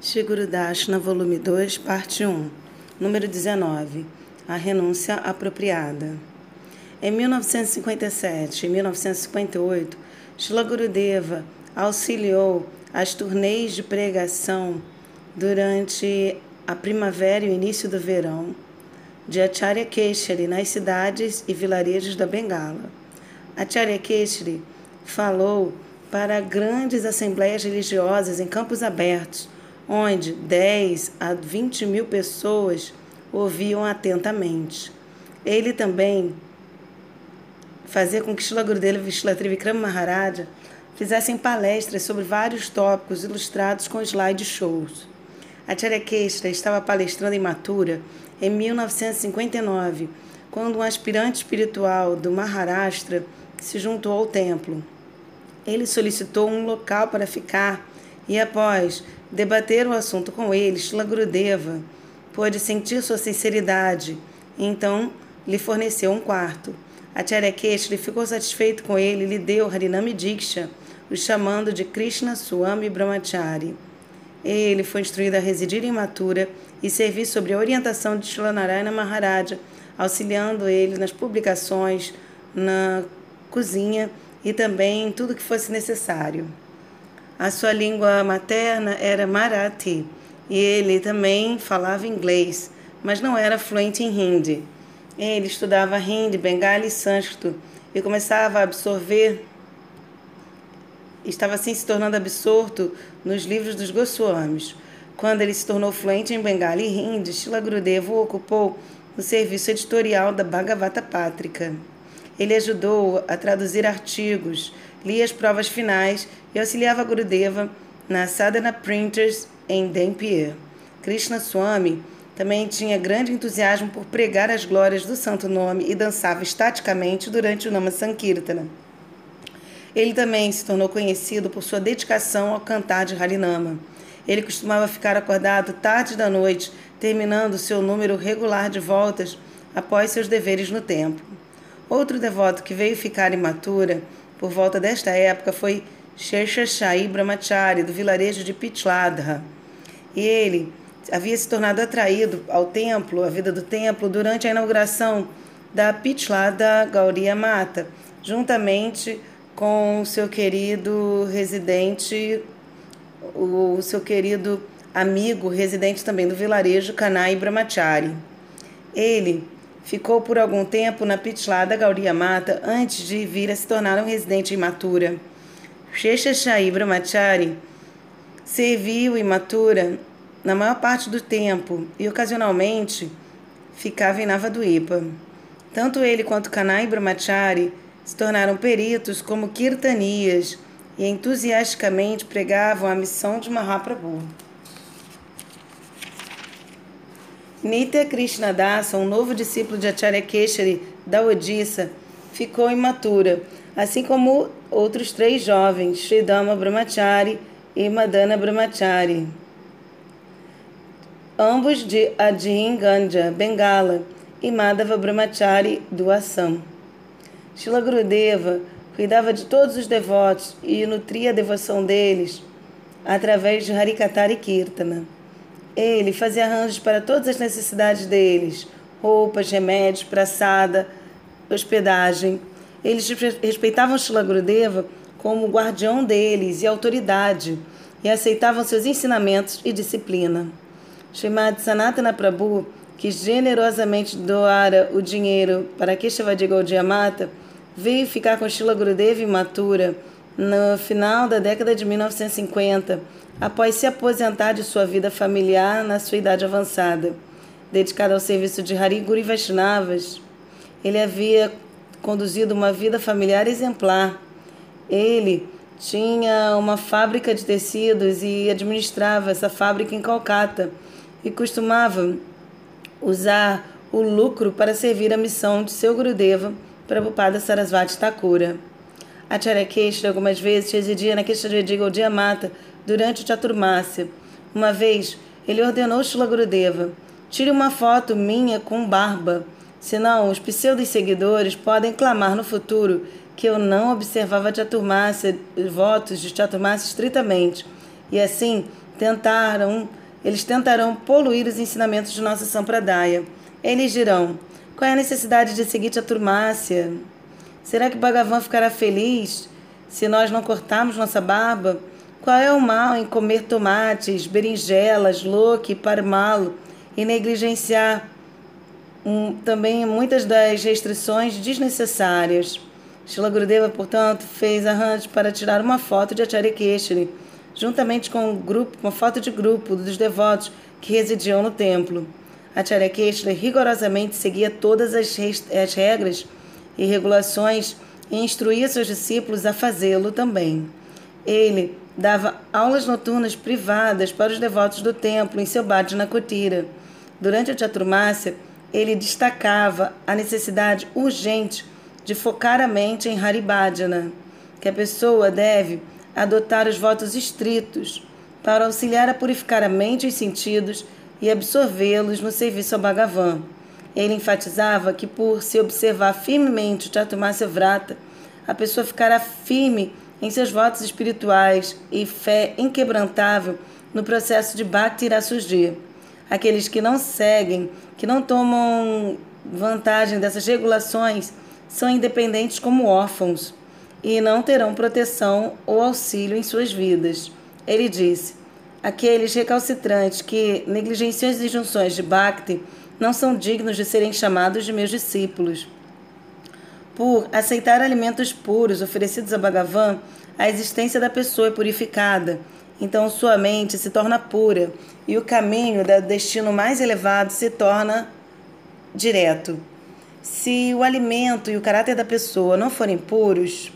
Shiguru Dashna, volume 2, parte 1, número 19, A Renúncia Apropriada. Em 1957 e 1958, Shila Gurudeva auxiliou as turnês de pregação durante a primavera e o início do verão de Acharya Keshari nas cidades e vilarejos da Bengala. Acharya Keshari falou para grandes assembleias religiosas em campos abertos, onde 10 a 20 mil pessoas ouviam atentamente. Ele também fazia com que Shila Gurudeva e Shila Trivikrama Maharaja fizessem palestras sobre vários tópicos ilustrados com slideshows. Acharya Keshra estava palestrando em Mathura em 1959, quando um aspirante espiritual do Maharashtra se juntou ao templo. Ele solicitou um local para ficar e, após debater o assunto com ele, Shila Gurudeva pôde sentir sua sinceridade e então lhe forneceu um quarto. Acharya Keshri ficou satisfeito com ele e lhe deu Harinami Diksha, o chamando de Krishna Swami Brahmachari. Ele foi instruído a residir em Mathura e servir sob a orientação de Shilanarayana Maharaja, auxiliando ele nas publicações, na cozinha e também em tudo que fosse necessário. A sua língua materna era Marathi e ele também falava inglês, mas não era fluente em Hindi. Ele estudava Hindi, Bengali e Sânscrito e começava a absorver estava assim se tornando absorto nos livros dos Goswamis. Quando ele se tornou fluente em Bengali e Hindi, Shila Gurudeva o ocupou no serviço editorial da Bhagavata Pátrica. Ele ajudou a traduzir artigos, lia as provas finais e auxiliava Gurudeva na Sadhana Printers em Dampier. Krishna Swami também tinha grande entusiasmo por pregar as glórias do santo nome e dançava estaticamente durante o Nama Sankirtana. Ele também se tornou conhecido por sua dedicação ao cantar de Harinama. Ele costumava ficar acordado tarde da noite, terminando seu número regular de voltas após seus deveres no templo. Outro devoto que veio ficar em Mathura por volta desta época foi Sheshashai Brahmachari, do vilarejo de Pitladra. E ele havia se tornado atraído ao templo, à vida do templo, durante a inauguração da Pitladra Gauria Mata, juntamente com o seu querido residente, o seu querido amigo residente também do vilarejo Kanai Brahmachari. Ele ficou por algum tempo na Pitlada Gauria Mata antes de vir a se tornar um residente em Mathura. Brahmachari serviu em Mathura na maior parte do tempo e ocasionalmente ficava em Navaduipa. Tanto ele quanto Kanai Brahmachari se tornaram peritos como kirtanias e entusiasticamente pregavam a missão de Mahaprabhu. Nitya Krishnadasa, um novo discípulo de Acharya Keshari da Odisha, ficou imatura, assim como outros três jovens, Sridama Brahmachari e Madana Brahmachari, ambos de Adin Ganja, Bengala, e Madhava Brahmachari do Assam. Shila Gurudeva cuidava de todos os devotos e nutria a devoção deles através de Harikatha e Kirtana. Ele fazia arranjos para todas as necessidades deles: roupas, remédios, praçada, hospedagem. Eles respeitavam Shila Gurudeva como guardião deles e autoridade e aceitavam seus ensinamentos e disciplina. Srimad Sanatana Prabhu, que generosamente doara o dinheiro para Keshavaji Gaudiya veio ficar com Shila Gurudeva em Mathura no final da década de 1950, após se aposentar de sua vida familiar na sua idade avançada. Dedicado ao serviço de Hari Guru e Vaishnavas, ele havia conduzido uma vida familiar exemplar. Ele tinha uma fábrica de tecidos e administrava essa fábrica em Calcata e costumava usar o lucro para servir a missão de seu Gurudeva Prabhupada Sarasvati Thakura. Acharya Keshri algumas vezes residia na Keshri Gaudiya Mata durante o Chaturmasya. Uma vez, ele ordenou Shila Gurudeva, tire uma foto minha com barba, senão os pseudos seguidores podem clamar no futuro que eu não observava Chaturmasya, votos de Chaturmasya estritamente, e assim tentaram, eles tentarão poluir os ensinamentos de nossa Sampradaya. Eles dirão: qual é a necessidade de seguir a turmácia? Será que Bhagavan ficará feliz se nós não cortarmos nossa barba? Qual é o mal em comer tomates, berinjelas, loque, parmalo e negligenciar um, também muitas das restrições desnecessárias? Shila Gurudeva, portanto, fez arranjos para tirar uma foto de Acharya Keshari, juntamente com um grupo, uma foto de grupo dos devotos que residiam no templo. Acharya Keshari rigorosamente seguia todas as, as regras e regulações e instruía seus discípulos a fazê-lo também. Ele dava aulas noturnas privadas para os devotos do templo em seu Bhajna Kotira. Durante a Chaturmácia, ele destacava a necessidade urgente de focar a mente em Haribhajana, que a pessoa deve adotar os votos estritos para auxiliar a purificar a mente e os sentidos e absorvê-los no serviço ao Bhagavan. Ele enfatizava que, por se observar firmemente o Chaturmasya Vrata, a pessoa ficará firme em seus votos espirituais e fé inquebrantável no processo de Bhakti surgir. Aqueles que não seguem, que não tomam vantagem dessas regulações, são independentes como órfãos e não terão proteção ou auxílio em suas vidas. Ele disse: aqueles recalcitrantes que negligenciam as injunções de Bhakti não são dignos de serem chamados de meus discípulos. Por aceitar alimentos puros oferecidos a Bhagavan, a existência da pessoa é purificada. Então sua mente se torna pura e o caminho do destino mais elevado se torna direto. Se o alimento e o caráter da pessoa não forem puros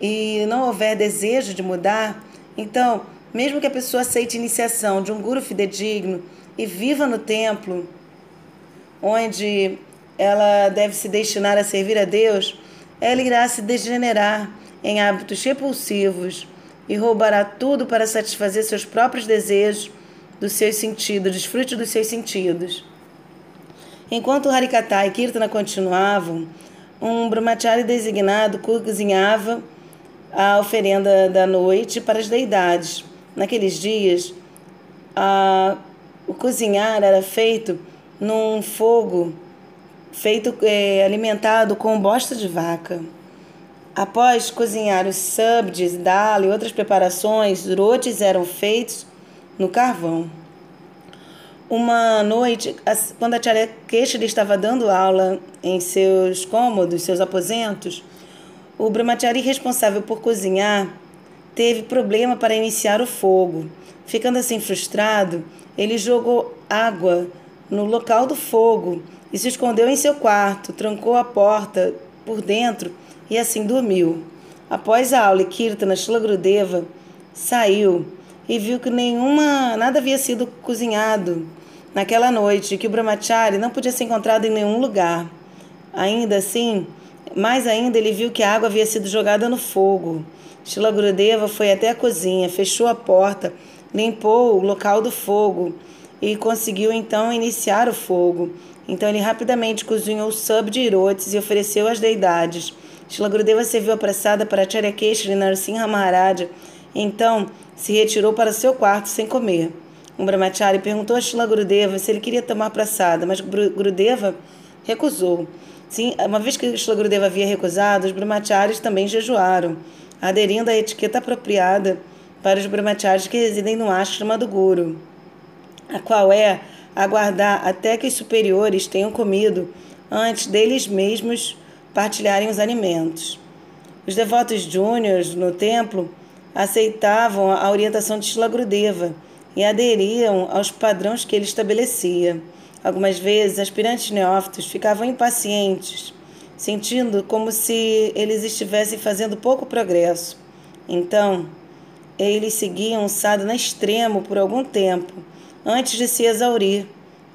e não houver desejo de mudar, então, mesmo que a pessoa aceite iniciação de um guru fidedigno e viva no templo, onde ela deve se destinar a servir a Deus, ela irá se degenerar em hábitos repulsivos e roubará tudo para satisfazer seus próprios desejos, dos seus sentidos, desfrute dos seus sentidos. Enquanto Harikata e Kirtana continuavam, um brahmachari designado cozinhava a oferenda da noite para as deidades. Naqueles dias, a, o cozinhar era feito num fogo feito é, alimentado com bosta de vaca. Após cozinhar os subdes, dal e outras preparações, rotes eram feitos no carvão. Uma noite, quando a Tia Keshri estava dando aula em seus cômodos, seus aposentos, o brahmachari responsável por cozinhar teve problema para iniciar o fogo. Ficando assim frustrado, ele jogou água no local do fogo e se escondeu em seu quarto, trancou a porta por dentro e assim dormiu. Após a aula, Kirtana Shlagrudeva saiu e viu que nenhuma nada havia sido cozinhado naquela noite, que o brahmachari não podia ser encontrado em nenhum lugar. Ainda assim, mais ainda, ele viu que a água havia sido jogada no fogo. Shila foi até a cozinha, fechou a porta, limpou o local do fogo e conseguiu então iniciar o fogo. Então ele rapidamente cozinhou o sub de irotes e ofereceu às deidades. Shilagrudeva serviu apressada para Charyakeshri Narsimha Maharaja. Então se retirou para seu quarto sem comer. Um brahmachari perguntou a Shilagrudeva se ele queria tomar praçada, mas Gurudeva recusou. Sim, uma vez que Shilagrudeva havia recusado, os brahmacharis também jejuaram, aderindo à etiqueta apropriada para os brahmacharis que residem no ashrama do Guru, a qual é aguardar até que os superiores tenham comido antes deles mesmos partilharem os alimentos. Os devotos júniores no templo aceitavam a orientação de Shilagrudeva e aderiam aos padrões que ele estabelecia. Algumas vezes, aspirantes neófitos ficavam impacientes, sentindo como se eles estivessem fazendo pouco progresso. Então, eles seguiam o sadhana extremo por algum tempo, antes de se exaurir.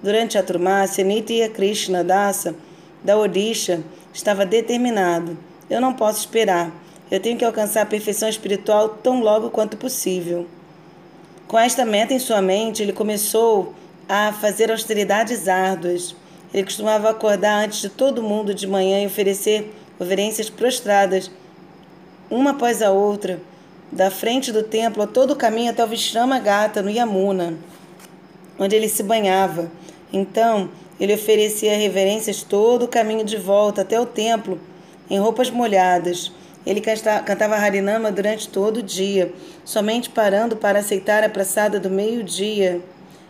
Durante a Trumácia, Nitya Krishna Dasa, da Odisha, estava determinado. Eu não posso esperar. Eu tenho que alcançar a perfeição espiritual tão logo quanto possível. Com esta meta em sua mente, ele começou a fazer austeridades árduas. Ele costumava acordar antes de todo mundo de manhã e oferecer reverências prostradas, uma após a outra, da frente do templo a todo o caminho até o Vishrama Gata, no Yamuna, onde ele se banhava. Então, ele oferecia reverências todo o caminho de volta até o templo, em roupas molhadas. Ele cantava Harinama durante todo o dia, somente parando para aceitar a praçada do meio-dia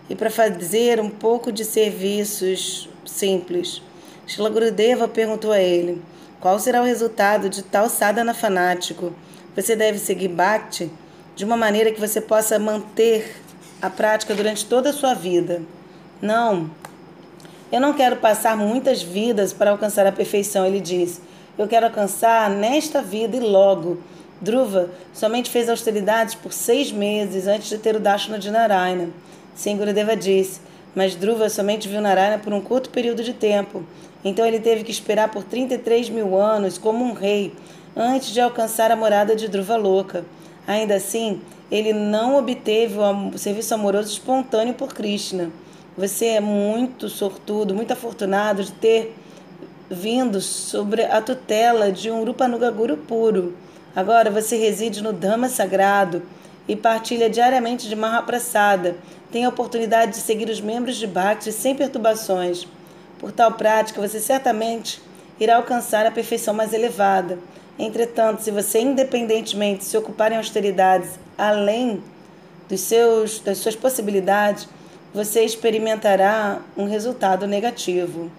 e para fazer um pouco de serviços simples. Shila Gurudeva perguntou a ele: qual será o resultado de tal sadhana fanático? Você deve seguir Bhakti de uma maneira que você possa manter a prática durante toda a sua vida. Não. Eu não quero passar muitas vidas para alcançar a perfeição, ele disse. Eu quero alcançar nesta vida e logo. Dhruva somente fez austeridades por seis meses antes de ter o Dashna de Narayana. Sim, Gurudeva disse, mas Dhruva somente viu Narayana por um curto período de tempo. Então ele teve que esperar por 33 mil anos como um rei antes de alcançar a morada de Dhruva Louca. Ainda assim, ele não obteve o serviço amoroso espontâneo por Krishna. Você é muito sortudo, muito afortunado de ter vindo sobre a tutela de um Rupanuga Guru puro. Agora você reside no Dhamma sagrado e partilha diariamente de Mahaprasada. Tem a oportunidade de seguir os membros de Bhakti sem perturbações. Por tal prática, você certamente irá alcançar a perfeição mais elevada. Entretanto, se você independentemente se ocupar em austeridades além dos seus, das suas possibilidades, você experimentará um resultado negativo.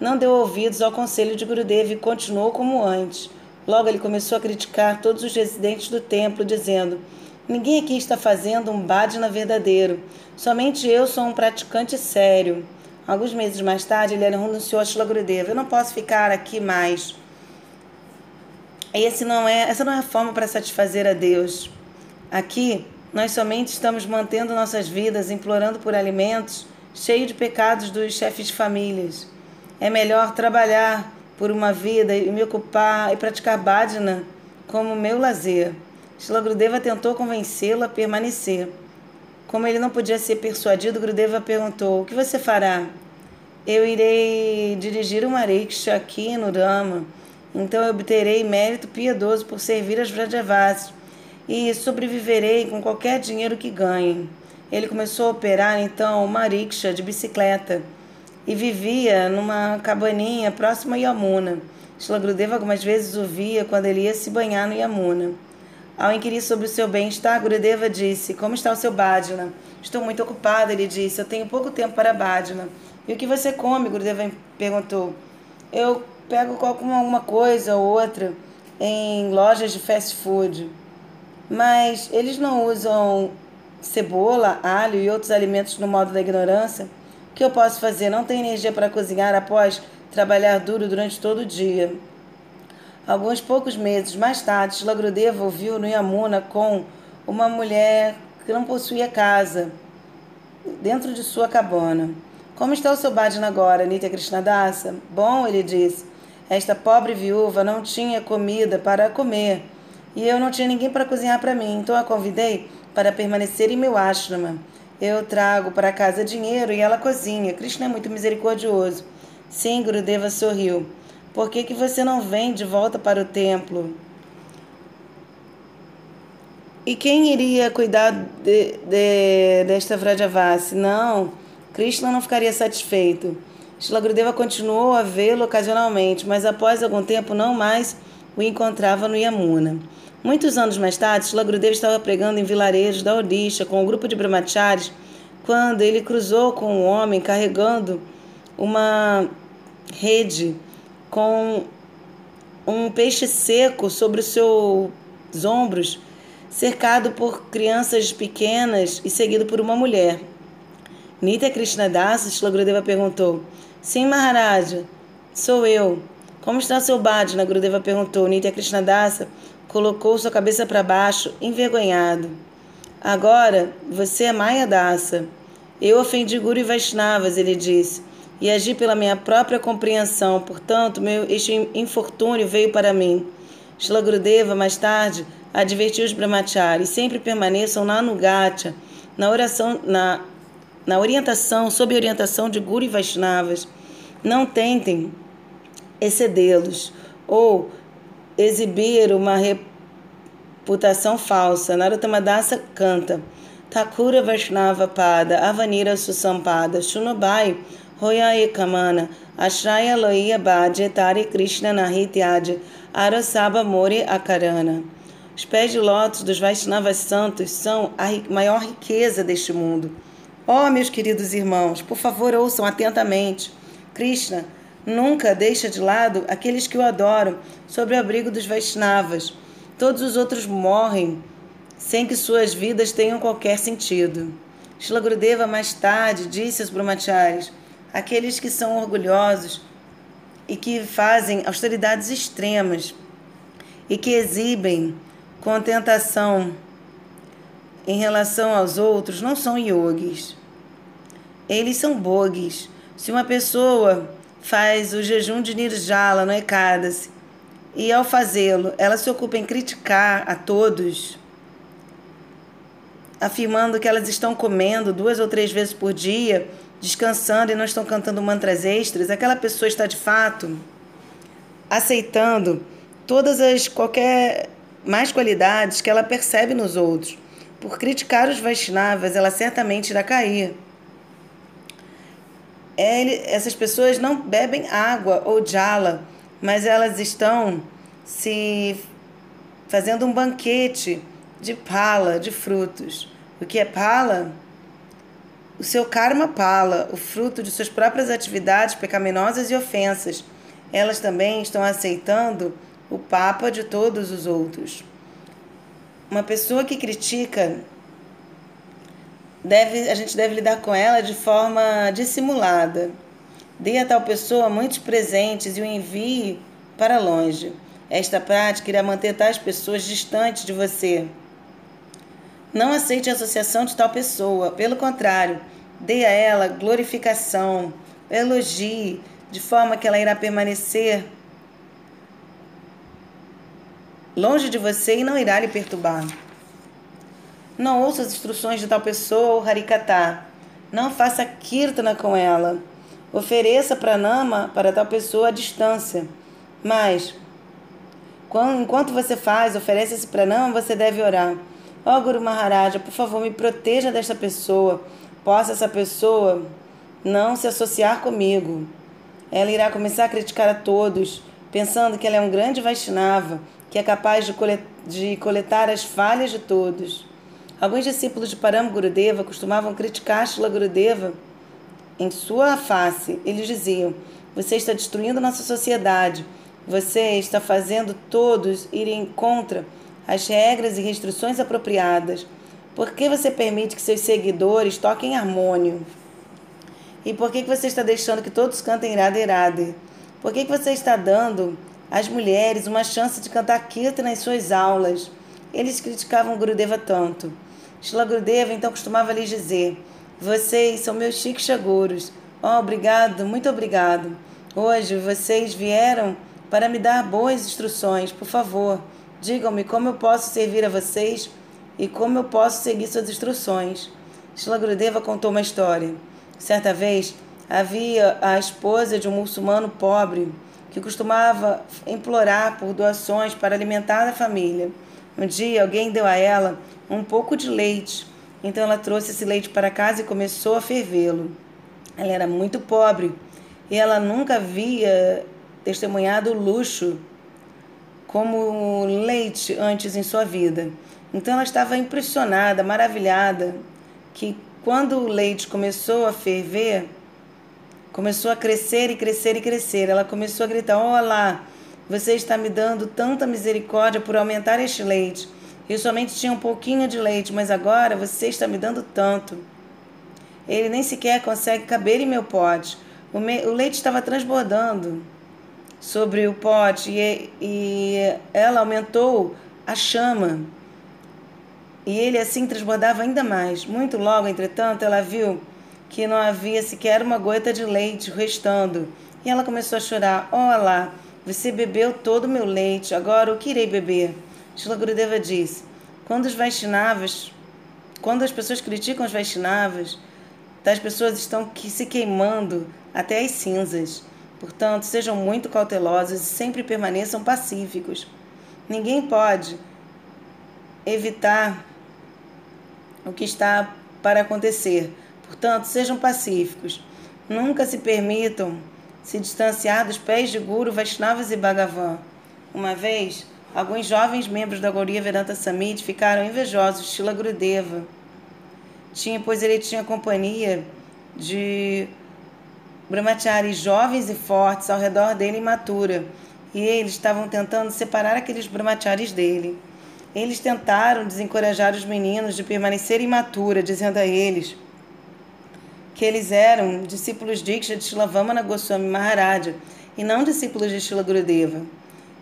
Não deu ouvidos ao conselho de Gurudev e continuou como antes. Logo ele começou a criticar todos os residentes do templo, dizendo: Ninguém aqui está fazendo um bhajana verdadeiro. Somente eu sou um praticante sério. Alguns meses mais tarde, ele renunciou a Shila Gurudeva. Eu não posso ficar aqui mais. Esse não é, essa não é a forma para satisfazer a Deus. Aqui, nós somente estamos mantendo nossas vidas implorando por alimentos, cheio de pecados dos chefes de famílias. É melhor trabalhar por uma vida e me ocupar e praticar bhajana como meu lazer. Shila Grudeva tentou convencê-lo a permanecer. Como ele não podia ser persuadido, Grudeva perguntou: O que você fará? Eu irei dirigir uma rickshaw aqui no Rama então eu obterei mérito piedoso por servir as Vrajavasis e sobreviverei com qualquer dinheiro que ganhe. Ele começou a operar então uma rickshaw de bicicleta e vivia numa cabaninha próxima a Yamuna. Shlagrudeva algumas vezes o via quando ele ia se banhar no Yamuna. Ao inquirir sobre o seu bem-estar, Gurudeva disse: Como está o seu Bhajana? Estou muito ocupada, ele disse. Eu tenho pouco tempo para Bhajana. E o que você come? Gurudeva perguntou. Eu pego alguma coisa ou outra em lojas de fast food. Mas eles não usam cebola, alho e outros alimentos no modo da ignorância. O que eu posso fazer? Não tenho energia para cozinhar após trabalhar duro durante todo o dia. Alguns poucos meses mais tarde, Lagrudeva ouviu no Yamuna com uma mulher que não possuía casa dentro de sua cabana. Como está o seu Bhajana agora, Nitya Krishnadasa? Bom, ele disse. Esta pobre viúva não tinha comida para comer e eu não tinha ninguém para cozinhar para mim, então a convidei para permanecer em meu ashrama. Eu trago para casa dinheiro e ela cozinha. Krishna é muito misericordioso. Sim, Gurudeva sorriu. Por que, que você não vem de volta para o templo? E quem iria cuidar de, de, desta Vrajavasi? Não, Krishna não ficaria satisfeito. Shilagrudeva continuou a vê-lo ocasionalmente, mas após algum tempo não mais o encontrava no Yamuna. Muitos anos mais tarde, Shilagrudeva estava pregando em vilarejos da Odisha com um grupo de brahmacharis quando ele cruzou com um homem carregando uma rede com um peixe seco sobre os seus ombros, cercado por crianças pequenas e seguido por uma mulher. Nitya Krishnadasa, Shilagrudeva perguntou: Sim, Maharaja, sou eu. Como está seu Bhajna? Gurudeva perguntou. Nitya Krishnadasa colocou sua cabeça para baixo, envergonhado. Agora você é Maya Dasa. Eu ofendi Guru e Vaishnavas, ele disse, e agi pela minha própria compreensão. Portanto, meu, este infortúnio veio para mim. Shila Gurudeva, mais tarde, advertiu os brahmacharis, sempre permaneçam na Anugatya, na oração, na na orientação, sob orientação de Guru e Vaishnavas, não tentem excedê-los ou exibir uma putação falsa. Narutamadasa canta. Thakura Vaishnava Pada, Avanira Susampada, Shunobai, Roya Kamana, Ashraya Loia Bhaja, Tari Krishna Nahityadya, Arasaba More Akarana. Os pés de lótus dos Vaishnavas santos são a maior riqueza deste mundo. Oh, meus queridos irmãos, por favor, ouçam atentamente. Krishna nunca deixa de lado aqueles que o adoram sob o abrigo dos Vaishnavas. Todos os outros morrem sem que suas vidas tenham qualquer sentido. Shila Gurudeva mais tarde disse aos brahmacharis: aqueles que são orgulhosos e que fazem austeridades extremas e que exibem contentação em relação aos outros não são yogis. Eles são bogues. Se uma pessoa faz o jejum de Nirjala no Ekadasi e ao fazê-lo ela se ocupa em criticar a todos, afirmando que elas estão comendo duas ou três vezes por dia, descansando e não estão cantando mantras extras, aquela pessoa está de fato aceitando todas as qualquer mais qualidades que ela percebe nos outros. Por criticar os Vaishnavas, ela certamente irá cair. É, essas pessoas não bebem água ou jala, mas elas estão se fazendo um banquete de pala, de frutos. O que é pala? O seu karma pala, o fruto de suas próprias atividades pecaminosas e ofensas. Elas também estão aceitando o papa de todos os outros. Uma pessoa que critica deve, a gente deve lidar com ela de forma dissimulada. Dê a tal pessoa muitos presentes e o envie para longe. Esta prática irá manter tais pessoas distantes de você. Não aceite a associação de tal pessoa, pelo contrário, dê a ela glorificação, elogie, de forma que ela irá permanecer longe de você e não irá lhe perturbar. Não ouça as instruções de tal pessoa ou harikata. Não faça kirtana com ela. Ofereça pranama para tal pessoa à distância. Mas, enquanto você faz, oferece esse pranama, você deve orar. Ó oh, Guru Maharaja, por favor, me proteja desta pessoa. Possa essa pessoa não se associar comigo. Ela irá começar a criticar a todos, pensando que ela é um grande Vaishnava, que é capaz de, coletar as falhas de todos. Alguns discípulos de Param Gurudeva costumavam criticar Shila Gurudeva em sua face. Eles diziam: Você está destruindo nossa sociedade. Você está fazendo todos irem contra as regras e restrições apropriadas. Por que você permite que seus seguidores toquem harmônio? E por que você está deixando que todos cantem Irada Irada? Por que você está dando às mulheres uma chance de cantar Kirtana nas suas aulas? Eles criticavam Gurudeva tanto. Shila Gurudeva então costumava lhes dizer: Vocês são meus shikshaguros. Oh, obrigado, muito obrigado. Hoje vocês vieram para me dar boas instruções. Por favor, digam-me como eu posso servir a vocês e como eu posso seguir suas instruções. Shila Gurudeva contou uma história. Certa vez, havia a esposa de um muçulmano pobre que costumava implorar por doações para alimentar a família. Um dia, alguém deu a ela um pouco de leite. Então, ela trouxe esse leite para casa e começou a fervê-lo. Ela era muito pobre e ela nunca havia testemunhado luxo como leite antes em sua vida. Então, ela estava impressionada, maravilhada, que quando o leite começou a ferver, começou a crescer e crescer e crescer. Ela começou a gritar: Olá, você está me dando tanta misericórdia por aumentar este leite. Eu somente tinha um pouquinho de leite, mas agora você está me dando tanto. Ele nem sequer consegue caber em meu pote. O, me... o leite estava transbordando sobre o pote e, e ela aumentou a chama e ele assim transbordava ainda mais. Muito logo, entretanto, ela viu que não havia sequer uma gota de leite restando. E ela começou a chorar. Olá, você bebeu todo o meu leite, agora o que irei beber? Shila Gurudeva disse, quando os Vaishnavas, quando as pessoas criticam os Vaishnavas, tais pessoas estão se queimando até as cinzas. Portanto, sejam muito cautelosos e sempre permaneçam pacíficos. Ninguém pode evitar o que está para acontecer. Portanto, sejam pacíficos. Nunca se permitam se distanciar dos pés de Guru, Vaishnavas e Bhagavan. Uma vez, alguns jovens membros da Gauriya Vedanta Samit ficaram invejosos de Shila Gurudeva. Tinha, pois ele tinha companhia de brahmacharis jovens e fortes ao redor dele em Mathura, e eles estavam tentando separar aqueles brahmacharis dele. Eles tentaram desencorajar os meninos de permanecerem em Mathura, dizendo a eles que eles eram discípulos Diksha de Shilavamana Goswami Maharaja e não discípulos de Shila Gurudeva.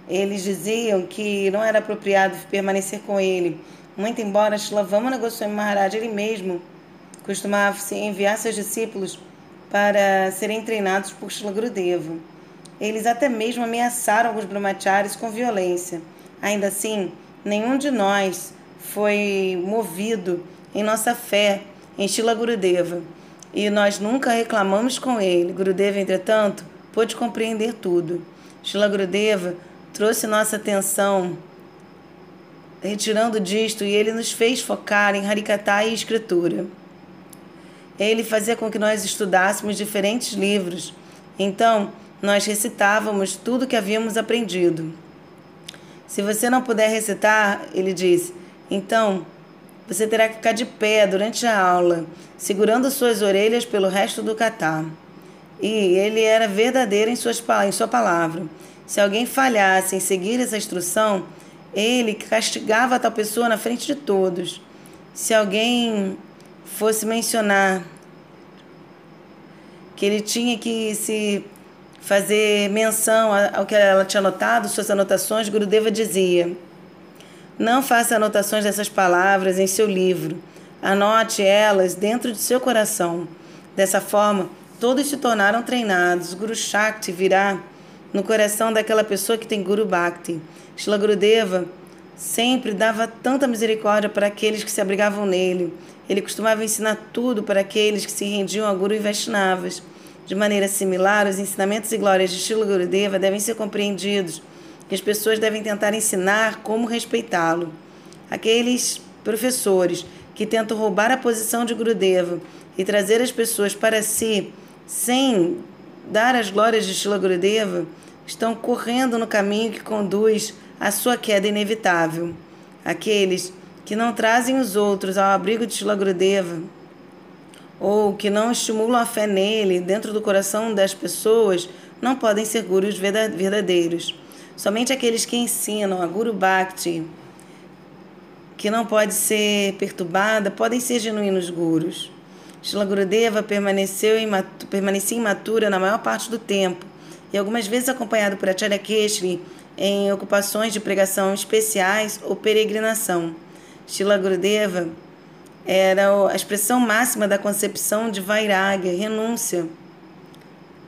Eles diziam que não era apropriado permanecer com ele, muito embora Shilavamana Goswami Maharaj ele mesmo costumava enviar seus discípulos para serem treinados por Shila Gurudeva. Eles até mesmo ameaçaram os brahmacharis com violência. Ainda assim, nenhum de nós foi movido em nossa fé em Shila Gurudeva e nós nunca reclamamos com ele. Gurudeva, entretanto, pôde compreender tudo. Shila Gurudeva trouxe nossa atenção retirando disto e ele nos fez focar em Harikata e escritura. Ele fazia com que nós estudássemos diferentes livros. Então, nós recitávamos tudo que havíamos aprendido. Se você não puder recitar, ele disse, então você terá que ficar de pé durante a aula, segurando suas orelhas pelo resto do catar. E ele era verdadeiro em, suas, em sua palavra. Se alguém falhasse em seguir essa instrução, ele castigava a tal pessoa na frente de todos. Se alguém fosse mencionar que ele tinha que se fazer menção ao que ela tinha anotado, suas anotações, Gurudeva dizia: não faça anotações dessas palavras em seu livro. Anote elas dentro de seu coração. Dessa forma, todos se tornaram treinados. Guru Shakti virá no coração daquela pessoa que tem Guru Bhakti. Shila Gurudeva sempre dava tanta misericórdia para aqueles que se abrigavam nele. Ele costumava ensinar tudo para aqueles que se rendiam a Guru e Vaishnavas. De maneira similar, os ensinamentos e glórias de Shila Gurudeva devem ser compreendidos que as pessoas devem tentar ensinar como respeitá-lo. Aqueles professores que tentam roubar a posição de Gurudeva e trazer as pessoas para si sem dar as glórias de Shila Gurudeva estão correndo no caminho que conduz à sua queda inevitável. Aqueles que não trazem os outros ao abrigo de Shila Gurudeva ou que não estimulam a fé nele dentro do coração das pessoas não podem ser gurus verdadeiros. Somente aqueles que ensinam a Guru Bhakti, que não pode ser perturbada, podem ser genuínos gurus. Shila Gurudeva permaneceu em, permanecia imatura na maior parte do tempo e algumas vezes acompanhado por Acharya Keshri em ocupações de pregação especiais ou peregrinação. Shila Gurudeva era a expressão máxima da concepção de vairagya, renúncia,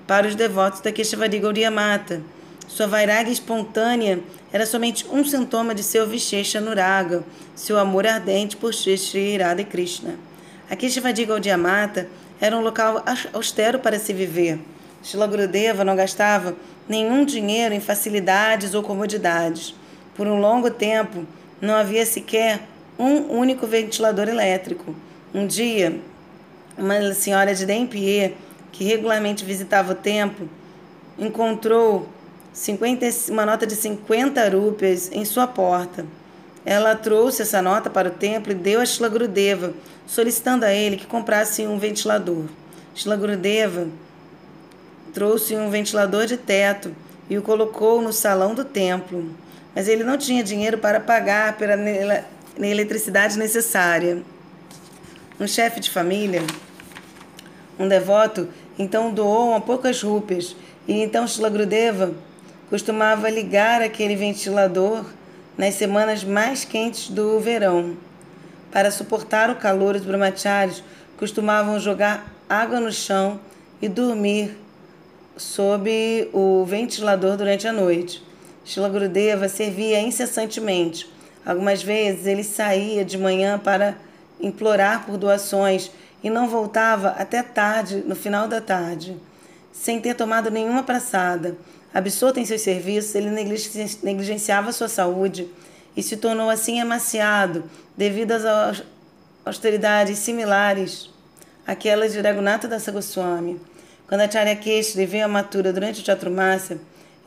para os devotos da Keshavadi Gaudiya Mata sua vairagya espontânea era somente um sintoma de seu Vishesha Nuraga, seu amor ardente por Shri Radha Krishna. Aqui Shivadi Gaudiamata era um local austero para se viver. Shila Gurudeva não gastava nenhum dinheiro em facilidades ou comodidades. Por um longo tempo, não havia sequer um único ventilador elétrico. Um dia, uma senhora de Dempie, que regularmente visitava o templo, encontrou 50, uma nota de 50 rúpias em sua porta. Ela trouxe essa nota para o templo e deu a Shilagrudeva, solicitando a ele que comprasse um ventilador. Shilagrudeva trouxe um ventilador de teto e o colocou no salão do templo, mas ele não tinha dinheiro para pagar pela eletricidade necessária. Um chefe de família, um devoto, então doou uma poucas rúpias e então Shilagrudeva costumava ligar aquele ventilador nas semanas mais quentes do verão. Para suportar o calor, os brahmacharis costumavam jogar água no chão e dormir sob o ventilador durante a noite. Shila Gurudeva servia incessantemente. Algumas vezes ele saía de manhã para implorar por doações e não voltava até tarde, no final da tarde, sem ter tomado nenhuma praçada. Absorto em seus serviços, ele negligenciava sua saúde e se tornou assim emaciado devido às austeridades similares àquelas de Raghunatha Dasa Goswami. Quando Acharya Keshri veio a Matura durante o Chaturmasya,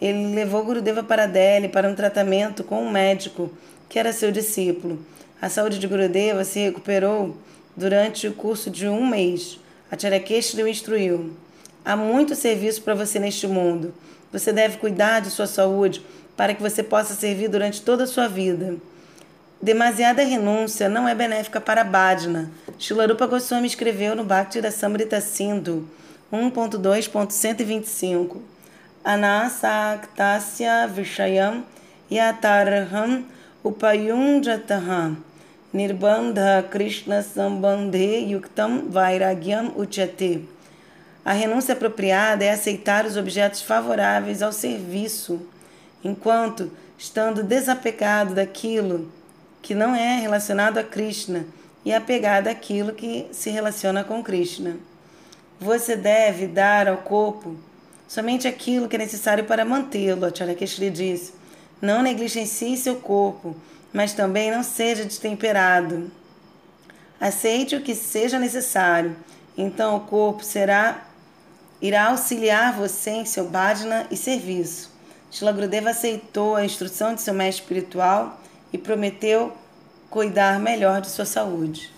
ele levou Gurudeva para Delhi para um tratamento com um médico que era seu discípulo. A saúde de Gurudeva se recuperou durante o curso de um mês. Acharya Keshri o instruiu. Há muito serviço para você neste mundo. Você deve cuidar de sua saúde para que você possa servir durante toda a sua vida. Demasiada renúncia não é benéfica para Bhajna. Shilarupa Goswami escreveu no Bhakti da Samrita Sindhu 1.2.125 Anasaktasya Vishayam Yatarham Upayunjataham Nirbandha Krishna Sambandhe Yuktam Vairagyam Uchate a renúncia apropriada é aceitar os objetos favoráveis ao serviço, enquanto estando desapegado daquilo que não é relacionado a Krishna e apegado àquilo que se relaciona com Krishna. Você deve dar ao corpo somente aquilo que é necessário para mantê-lo, Acharya Keshri disse. Não negligencie seu corpo, mas também não seja destemperado. Aceite o que seja necessário, então o corpo será irá auxiliar você em seu bhajna e serviço. Shila Gurudeva aceitou a instrução de seu mestre espiritual e prometeu cuidar melhor de sua saúde.